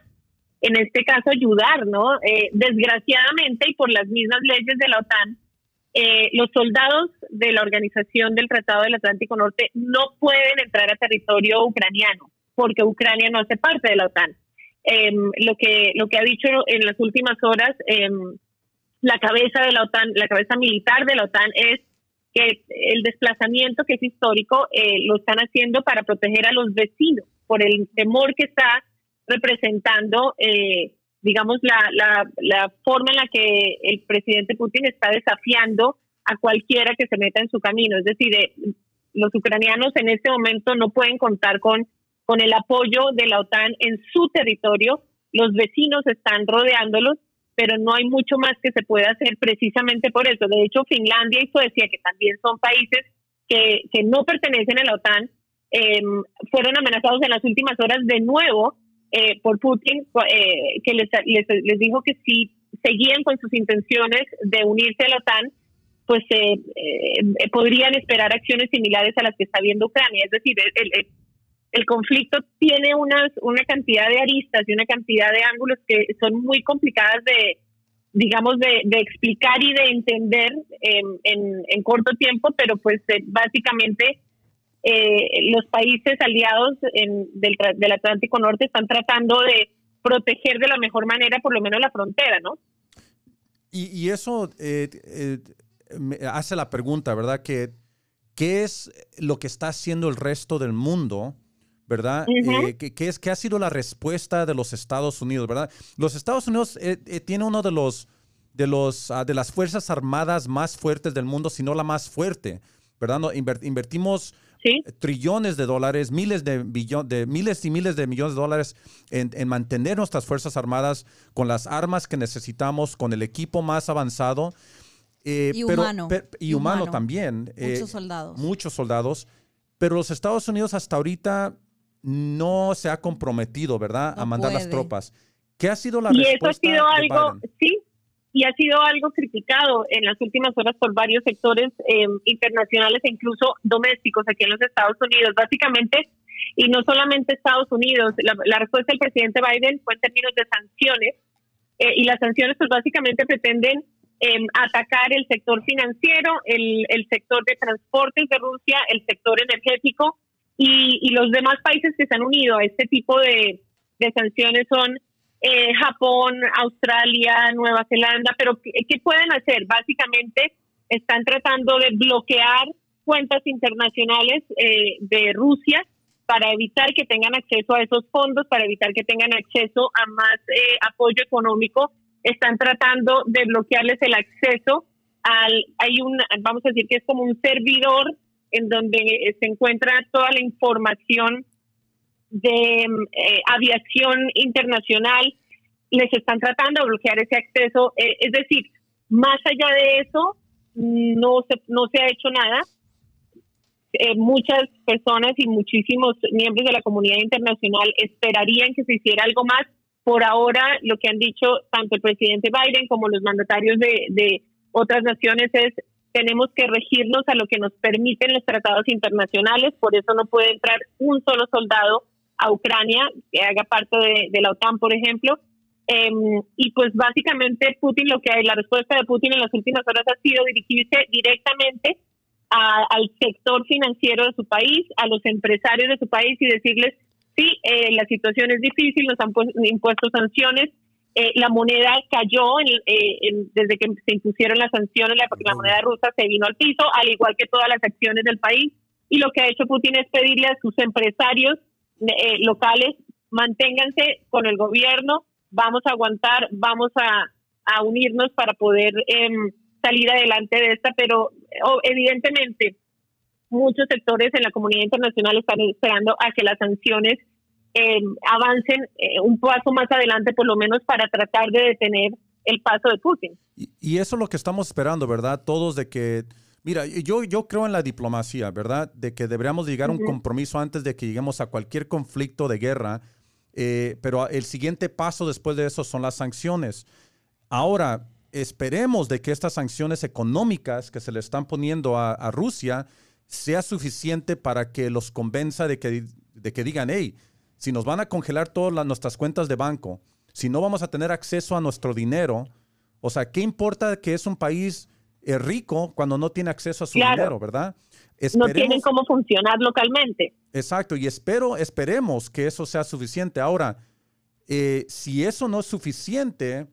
[SPEAKER 5] en este caso, ayudar, ¿no? Eh, desgraciadamente, y por las mismas leyes de la OTAN, eh, los soldados de la organización del Tratado del Atlántico Norte no pueden entrar a territorio ucraniano porque Ucrania no hace parte de la OTAN. Em, lo que lo que ha dicho en las últimas horas em, la cabeza de la OTAN, la cabeza militar de la OTAN es que el desplazamiento que es histórico eh, lo están haciendo para proteger a los vecinos por el temor que está representando, eh, digamos, la, la, la forma en la que el presidente Putin está desafiando a cualquiera que se meta en su camino. Es decir, eh, los ucranianos en este momento no pueden contar con con el apoyo de la OTAN en su territorio. Los vecinos están rodeándolos, pero no hay mucho más que se pueda hacer precisamente por eso. De hecho, Finlandia y Suecia, que también son países que, que no pertenecen a la OTAN, em, fueron amenazados en las últimas horas de nuevo eh, por Putin, eh, que les, les, dijo que si seguían con sus intenciones de unirse a la OTAN, pues eh, podrían esperar acciones similares a las que está viendo Ucrania. Es decir, el, el conflicto tiene unas, una cantidad de aristas y una cantidad de ángulos que son muy complicadas de, digamos, de, explicar y de entender en, corto tiempo, pero pues eh, básicamente eh, los países aliados del, del Atlántico Norte están tratando de proteger de la mejor manera por lo menos la frontera, ¿no?
[SPEAKER 1] Y, eso eh, hace la pregunta, ¿verdad? Que, ¿Qué es lo que está haciendo el resto del mundo ¿verdad? Eh, ¿qué, es, ¿Qué ha sido la respuesta de los Estados Unidos, verdad? Los Estados Unidos eh, eh, tiene uno de los, de, los, ah, de las fuerzas armadas más fuertes del mundo, si no la más fuerte, ¿verdad? invertimos trillones de dólares, miles de, de miles y miles de millones de dólares en, en, mantener nuestras fuerzas armadas con las armas que necesitamos, con el equipo más avanzado.
[SPEAKER 3] y, humano.
[SPEAKER 1] y, humano. también.
[SPEAKER 3] Muchos soldados.
[SPEAKER 1] Muchos soldados. Pero los Estados Unidos hasta ahorita no se ha comprometido, ¿verdad?, a mandar las tropas. ¿Qué ha sido la
[SPEAKER 5] y eso ha sido algo, sí, y ha sido algo criticado en las últimas horas por varios sectores em, internacionales e incluso domésticos aquí en los Estados Unidos. Básicamente, y no solamente Estados Unidos, la, respuesta del presidente Biden fue en términos de sanciones, eh, y las sanciones pues básicamente pretenden em, atacar el sector financiero, el, el sector de transportes de Rusia, el sector energético, y, los demás países que se han unido a este tipo de, sanciones son eh, Japón, Australia, Nueva Zelanda, pero ¿qué, pueden hacer? Básicamente están tratando de bloquear cuentas internacionales eh, de Rusia para evitar que tengan acceso a esos fondos, para evitar que tengan acceso a más eh, apoyo económico. Están tratando de bloquearles el acceso al, hay un, vamos a decir que es como un servidor en donde eh, se encuentra toda la información de aviación internacional. Les están tratando de bloquear ese acceso. es decir, más allá de eso, no se, no se ha hecho nada. Eh, muchas personas y muchísimos miembros de la comunidad internacional esperarían que se hiciera algo más. Por ahora, lo que han dicho tanto el presidente Biden como los mandatarios de, de otras naciones es tenemos que regirnos a lo que nos permiten los tratados internacionales, por eso no puede entrar un solo soldado a Ucrania que haga parte de, la OTAN, por ejemplo, Em, y pues básicamente Putin, lo que hay, la respuesta de Putin en las últimas horas ha sido dirigirse directamente al sector financiero de su país, a los empresarios de su país y decirles, sí, eh, la situación es difícil, nos han impuesto sanciones, eh, la moneda cayó eh, desde que se impusieron las sanciones, la, la moneda rusa se vino al piso, al igual que todas las acciones del país. Y lo que ha hecho Putin es pedirle a sus empresarios locales, manténganse con el gobierno, vamos a aguantar, vamos a, unirnos para poder em, salir adelante de esta, pero evidentemente muchos sectores en la comunidad internacional están esperando a que las sanciones em, avancen eh, un paso más adelante, por lo menos para tratar de detener el paso de Putin.
[SPEAKER 1] Y, eso es lo que estamos esperando, ¿verdad? Todos de que, mira, yo, yo creo en la diplomacia, ¿verdad? De que deberíamos llegar a un compromiso antes de que lleguemos a cualquier conflicto de guerra eh, pero el siguiente paso después de eso son las sanciones. Ahora, esperemos de que estas sanciones económicas que se le están poniendo a, Rusia sea suficiente para que los convenza de que, de que digan, hey, si nos van a congelar todas nuestras cuentas de banco, si no vamos a tener acceso a nuestro dinero, o sea, ¿qué importa que es un país eh, rico cuando no tiene acceso a su dinero, verdad?
[SPEAKER 5] no tienen cómo funcionar localmente.
[SPEAKER 1] Exacto, y espero, esperemos que eso sea suficiente. Ahora, eh, si eso no es suficiente,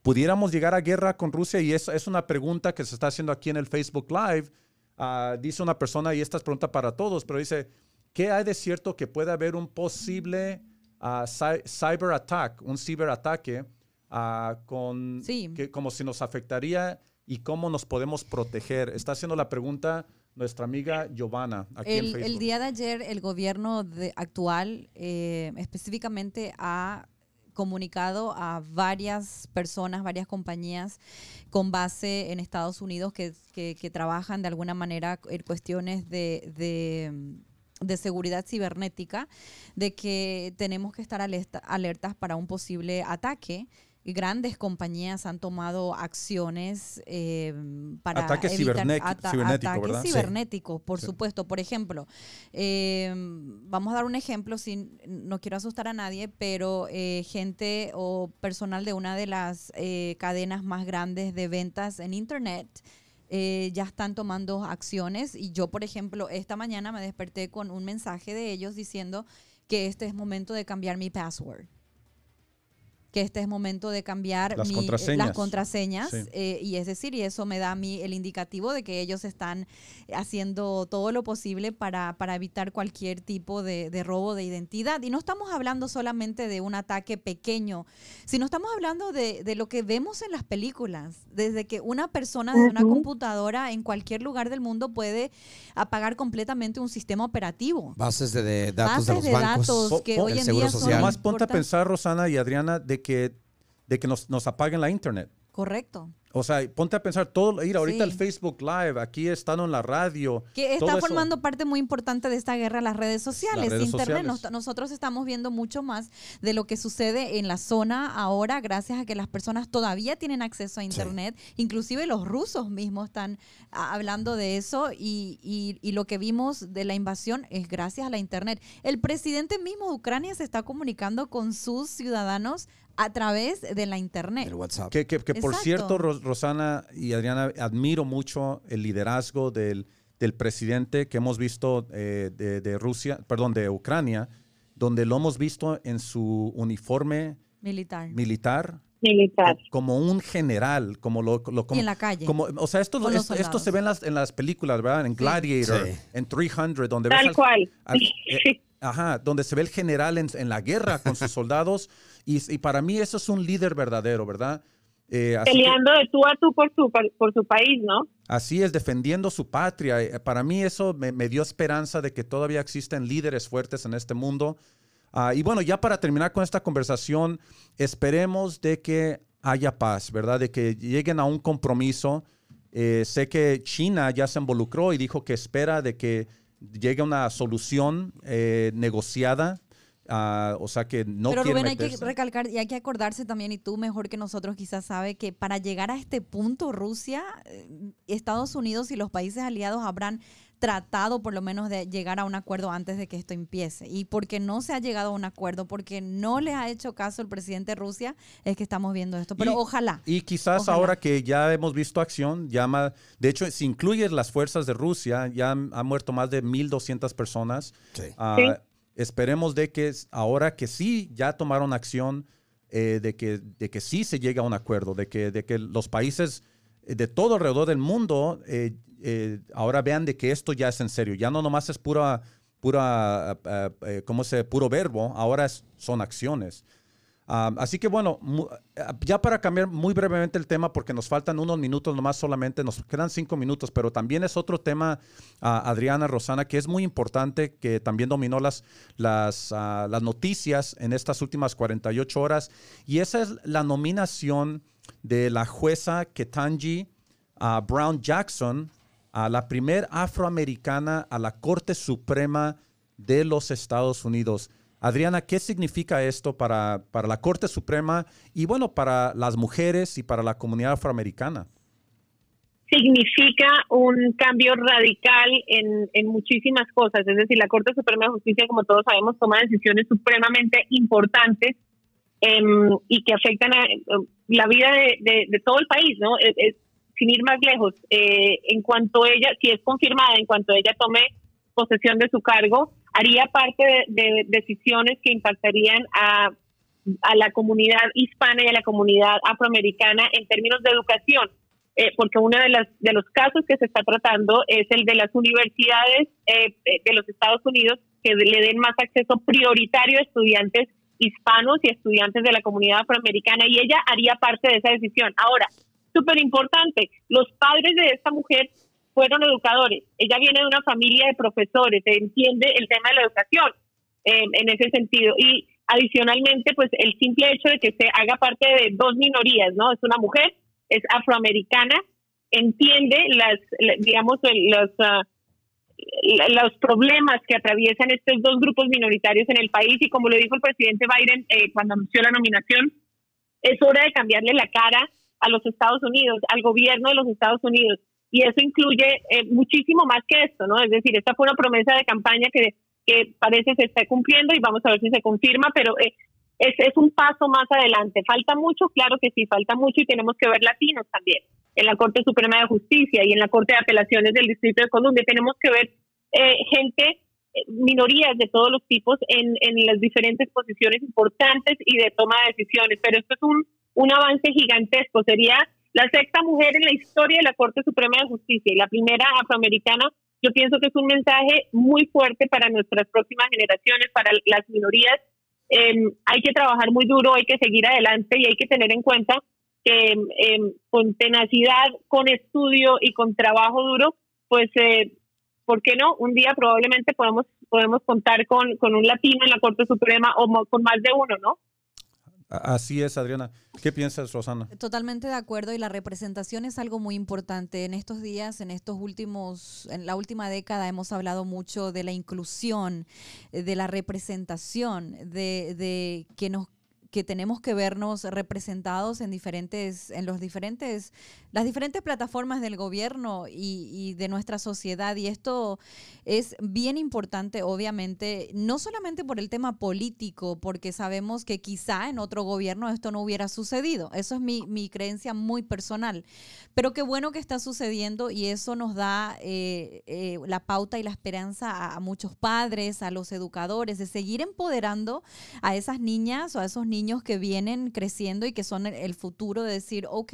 [SPEAKER 1] pudiéramos llegar a guerra con Rusia y esa es una pregunta que se está haciendo aquí en el Facebook Live. Ah, dice una persona, y esta es pregunta para todos, pero dice, ¿qué hay de cierto que puede haber un posible uh, cyber attack, un ciberataque, uh, con, que, como si nos afectaría y cómo nos podemos proteger? Está haciendo la pregunta nuestra amiga Giovanna aquí
[SPEAKER 3] el,
[SPEAKER 1] en Facebook.
[SPEAKER 3] El día de ayer el gobierno de, actual eh, específicamente ha comunicado a varias personas, varias compañías con base en Estados Unidos que, que, trabajan de alguna manera en cuestiones de, de de seguridad cibernética, de que tenemos que estar alertas para un posible ataque. Grandes compañías han tomado acciones eh, para
[SPEAKER 1] ataques cibernéticos,
[SPEAKER 3] por supuesto. Por ejemplo, eh, vamos a dar un ejemplo, sin, no quiero asustar a nadie, pero eh, gente o personal de una de las cadenas más grandes de ventas en Internet ya están tomando acciones. Y yo, por ejemplo, esta mañana me desperté con un mensaje de ellos diciendo que este es momento de cambiar mi password que este es momento de cambiar
[SPEAKER 1] las
[SPEAKER 3] contraseñas, eh, y es decir, y eso me da a mí el indicativo de que ellos están haciendo todo lo posible para, para evitar cualquier tipo de, robo de identidad. Y no estamos hablando solamente de un ataque pequeño, sino estamos hablando de, lo que vemos en las películas, desde que una persona de una computadora en cualquier lugar del mundo puede apagar completamente un sistema operativo.
[SPEAKER 4] Bases de, datos de los
[SPEAKER 3] datos que hoy en día son
[SPEAKER 1] Más ponte a pensar, Rosana y Adriana, de que, de que nos, nos apaguen la internet.
[SPEAKER 3] Correcto.
[SPEAKER 1] O sea, ponte a pensar todo, ir ahorita el Facebook Live, aquí están en la radio.
[SPEAKER 3] Que está formando parte muy importante de esta guerra las redes sociales, Internet. nosotros estamos viendo mucho más de lo que sucede en la zona ahora, gracias a que las personas todavía tienen acceso a Internet. Inclusive los rusos mismos están hablando de eso y, y, y, lo que vimos de la invasión es gracias a la Internet. El presidente mismo de Ucrania se está comunicando con sus ciudadanos a través de la internet.
[SPEAKER 4] El WhatsApp.
[SPEAKER 1] Que, que, por cierto, Rosana y Adriana, admiro mucho el liderazgo del, del presidente que hemos visto eh, de, de, Rusia, perdón, de Ucrania, donde lo hemos visto en su uniforme
[SPEAKER 3] militar.
[SPEAKER 1] militar
[SPEAKER 5] Militar.
[SPEAKER 1] como un general, como lo, lo-
[SPEAKER 3] Y
[SPEAKER 1] como,
[SPEAKER 3] en la calle.
[SPEAKER 1] como- o sea, esto, esto, esto se ve en las, en las películas, ¿verdad? En Gladiator,
[SPEAKER 4] Sí.
[SPEAKER 1] en 300, donde ves
[SPEAKER 5] Tal
[SPEAKER 1] al-
[SPEAKER 5] cual.
[SPEAKER 1] al- eh, ajá, donde se ve el general en, en la guerra con sus soldados. Y, y para mí eso es un líder verdadero, ¿verdad? Eh, así que-
[SPEAKER 5] Peleando de tú a tú por su, por, por su país, ¿no?
[SPEAKER 1] Así es, defendiendo su patria. Eh, Para mí eso me, me dio esperanza de que todavía existen líderes fuertes en este mundo. Ah, y bueno, ya para terminar con esta conversación, esperemos de que haya paz, ¿verdad? De que lleguen a un compromiso. Eh, sé que China ya se involucró y dijo que espera de que llegue una solución eh, negociada. Ah, o sea que no
[SPEAKER 3] Pero Rubén, hay que recalcar y hay que acordarse también, y tú mejor que nosotros quizás sabe que para llegar a este punto, Rusia, eh, Estados Unidos y los países aliados habrán tratado por lo menos de llegar a un acuerdo antes de que esto empiece. Y porque no se ha llegado a un acuerdo, porque no le ha hecho caso el presidente de Rusia, es que estamos viendo esto. Pero
[SPEAKER 1] Y-
[SPEAKER 3] ojalá.
[SPEAKER 1] Y quizás
[SPEAKER 3] Ojalá.
[SPEAKER 1] ahora que ya hemos visto acción, llama, de hecho, si incluyes las fuerzas de Rusia, ya han, han muerto más de 1.200 personas.
[SPEAKER 4] Sí.
[SPEAKER 1] Ah,
[SPEAKER 5] Sí.
[SPEAKER 1] Esperemos de que ahora que sí ya tomaron acción, eh, de, que, de que sí se llegue a un acuerdo, de que, de que los países eh, de todo alrededor del mundo eh, ahora vean de que esto ya es en serio, ya no nomás es pura, pura, ¿cómo se? Puro verbo, ahora son acciones. Así que bueno, ya para cambiar muy brevemente el tema, porque nos faltan unos minutos nomás solamente, nos quedan cinco minutos, pero también es otro tema, ah, Adriana, Rosana, que es muy importante, que también dominó las, las, ah, las noticias en estas últimas 48 horas, y esa es la nominación de la jueza Ketanji ah, Brown Jackson, a la primer afroamericana a la Corte Suprema de los Estados Unidos. Adriana, ¿qué significa esto para, para la Corte Suprema y bueno, para las mujeres y para la comunidad afroamericana?
[SPEAKER 5] significa un cambio radical en, en muchísimas cosas. Es decir, la Corte Suprema de Justicia, como todos sabemos, toma decisiones supremamente importantes em, y que afectan a eh, la vida de, todo el país, ¿no? Sin ir más lejos, eh, en cuanto ella, si es confirmada, en cuanto ella tome posesión de su cargo, haría parte de, de decisiones que impactarían a, la comunidad hispana y a la comunidad afroamericana en términos de educación eh, porque uno de, las, de los casos que se está tratando es el de las universidades eh, de de los Estados Unidos que le den más acceso prioritario a estudiantes hispanos y estudiantes de la comunidad afroamericana y ella haría parte de esa decisión. Ahora, súper importante, los padres de esta mujer fueron educadores. Ella viene de una familia de profesores, entiende el tema de la educación eh, en ese sentido. Y adicionalmente, pues el simple hecho de que se haga parte de dos minorías, ¿no? Es una mujer, es afroamericana, entiende las, la- digamos, los, la- los problemas que atraviesan estos dos grupos minoritarios en el país y como lo dijo el presidente Biden eh, cuando anunció la nominación, es hora de cambiarle la cara a los Estados Unidos, al gobierno de los Estados Unidos. Y eso incluye eh, muchísimo más que esto, ¿no? Es decir, esta fue una promesa de campaña que, que parece se está cumpliendo y vamos a ver si se confirma, pero eh, es, es un paso más adelante. Falta mucho, claro que sí, falta mucho y tenemos que ver latinos también en la Corte Suprema de Justicia y en la Corte de Apelaciones del Distrito de Columbia. Tenemos que ver eh, gente, eh, minorías de todos los tipos en, en las diferentes posiciones importantes y de toma de decisiones. Pero esto es un, un avance gigantesco. Sería la sexta mujer en la historia de la Corte Suprema de Justicia y la primera afroamericana. Yo pienso que es un mensaje muy fuerte para nuestras próximas generaciones, para las minorías. Eh, hay que trabajar muy duro, hay que seguir adelante y hay que tener en cuenta que eh, con tenacidad, con estudio y con trabajo duro, pues, eh, ¿por qué no? Un día probablemente podemos, podemos contar con, con un latino en la Corte Suprema o con más de uno, ¿no?
[SPEAKER 1] Así es, Adriana. ¿Qué piensas, Rosana?
[SPEAKER 3] Totalmente de acuerdo y la representación es algo muy importante. En estos días, en estos últimos, en la última década hemos hablado mucho de la inclusión, eh, de la representación, de, de que nos que tenemos que vernos representados en diferentes, en los diferentes, las diferentes plataformas del gobierno y, y de nuestra sociedad. Y esto es bien importante, obviamente, no solamente por el tema político, porque sabemos que quizá en otro gobierno esto no hubiera sucedido. Eso es mi, mi creencia muy personal. Pero qué bueno que está sucediendo y eso nos da eh, eh, la pauta y la esperanza a, a muchos padres, a los educadores, de seguir empoderando a esas niñas o a esos niños niños que vienen creciendo y que son el, futuro de decir, ok,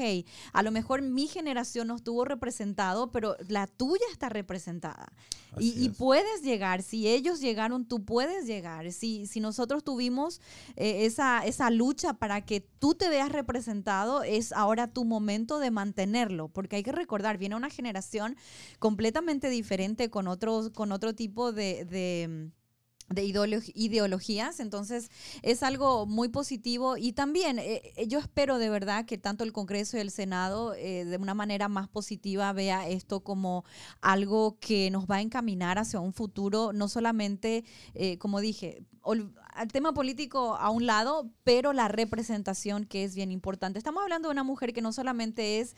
[SPEAKER 3] a lo mejor mi generación no estuvo representado, pero la tuya está representada. Y, y
[SPEAKER 1] es.
[SPEAKER 3] puedes llegar, si ellos llegaron, tú puedes llegar. Si, si nosotros tuvimos eh, esa, esa lucha para que tú te veas representado, es ahora tu momento de mantenerlo, porque hay que recordar, viene una generación completamente diferente con, otros, con otro tipo de... de de ideolo- ideologías, entonces es algo muy positivo y también eh, eh, yo espero de verdad que tanto el Congreso y el Senado eh, de una manera más positiva vea esto como algo que nos va a encaminar hacia un futuro, no solamente, eh, como dije, al tema político a un lado, pero la representación que es bien importante. Estamos hablando de una mujer que no solamente es,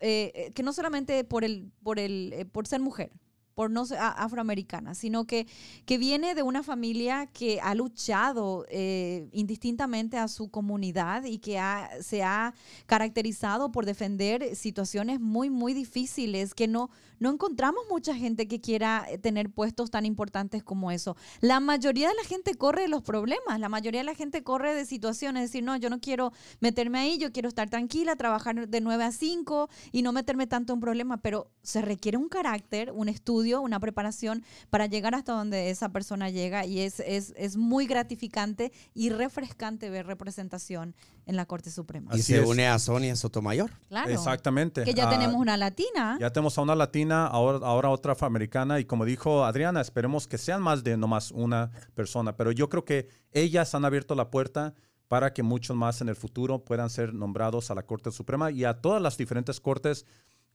[SPEAKER 3] eh, eh, que no solamente por el, por el, por ser mujer, por no ser afroamericana, sino que, que viene de una familia que ha luchado eh, indistintamente a su comunidad y que ha- se ha caracterizado por defender situaciones muy, muy difíciles, que no, no encontramos mucha gente que quiera eh, tener puestos tan importantes como eso. La mayoría de la gente corre de los problemas, la mayoría de la gente corre de situaciones, decir, no, yo no quiero meterme ahí, yo quiero estar tranquila, trabajar de 9 a 5 y no meterme tanto en problemas, pero se requiere un carácter, un estudio, una preparación para llegar hasta donde esa persona llega y es, es, es muy gratificante y refrescante ver representación en la Corte Suprema.
[SPEAKER 4] Y
[SPEAKER 1] Así
[SPEAKER 4] se
[SPEAKER 1] es.
[SPEAKER 4] une a Sonia Sotomayor.
[SPEAKER 3] Claro.
[SPEAKER 1] Exactamente.
[SPEAKER 3] Que ya
[SPEAKER 1] Ah,
[SPEAKER 3] tenemos una latina.
[SPEAKER 1] Ya tenemos a una latina, ahora, ahora otra afroamericana y como dijo Adriana, esperemos que sean más de nomás una persona, pero yo creo que ellas han abierto la puerta para que muchos más en el futuro puedan ser nombrados a la Corte Suprema y a todas las diferentes cortes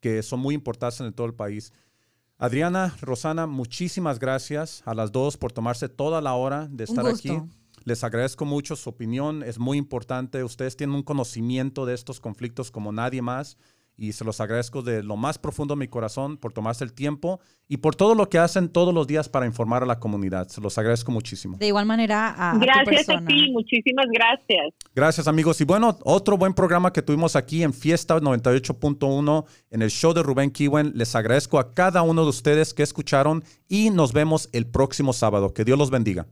[SPEAKER 1] que son muy importantes en todo el país. Adriana, Rosana, muchísimas gracias a las dos por tomarse toda la hora de
[SPEAKER 3] Un
[SPEAKER 1] estar aquí. Les agradezco mucho su opinión, es muy importante. Ustedes tienen un conocimiento de estos conflictos como nadie más y se los agradezco de lo más profundo de mi corazón por tomarse el tiempo y por todo lo que hacen todos los días para informar a la comunidad. Se los agradezco muchísimo.
[SPEAKER 3] De igual manera a, a tu
[SPEAKER 5] Gracias a
[SPEAKER 3] persona.
[SPEAKER 5] ti, muchísimas gracias.
[SPEAKER 1] Gracias amigos. Y bueno, otro buen programa que tuvimos aquí en Fiesta 98.1 en el show de Rubén Kiwen. Les agradezco a cada uno de ustedes que escucharon y nos vemos el próximo sábado. Que Dios los bendiga.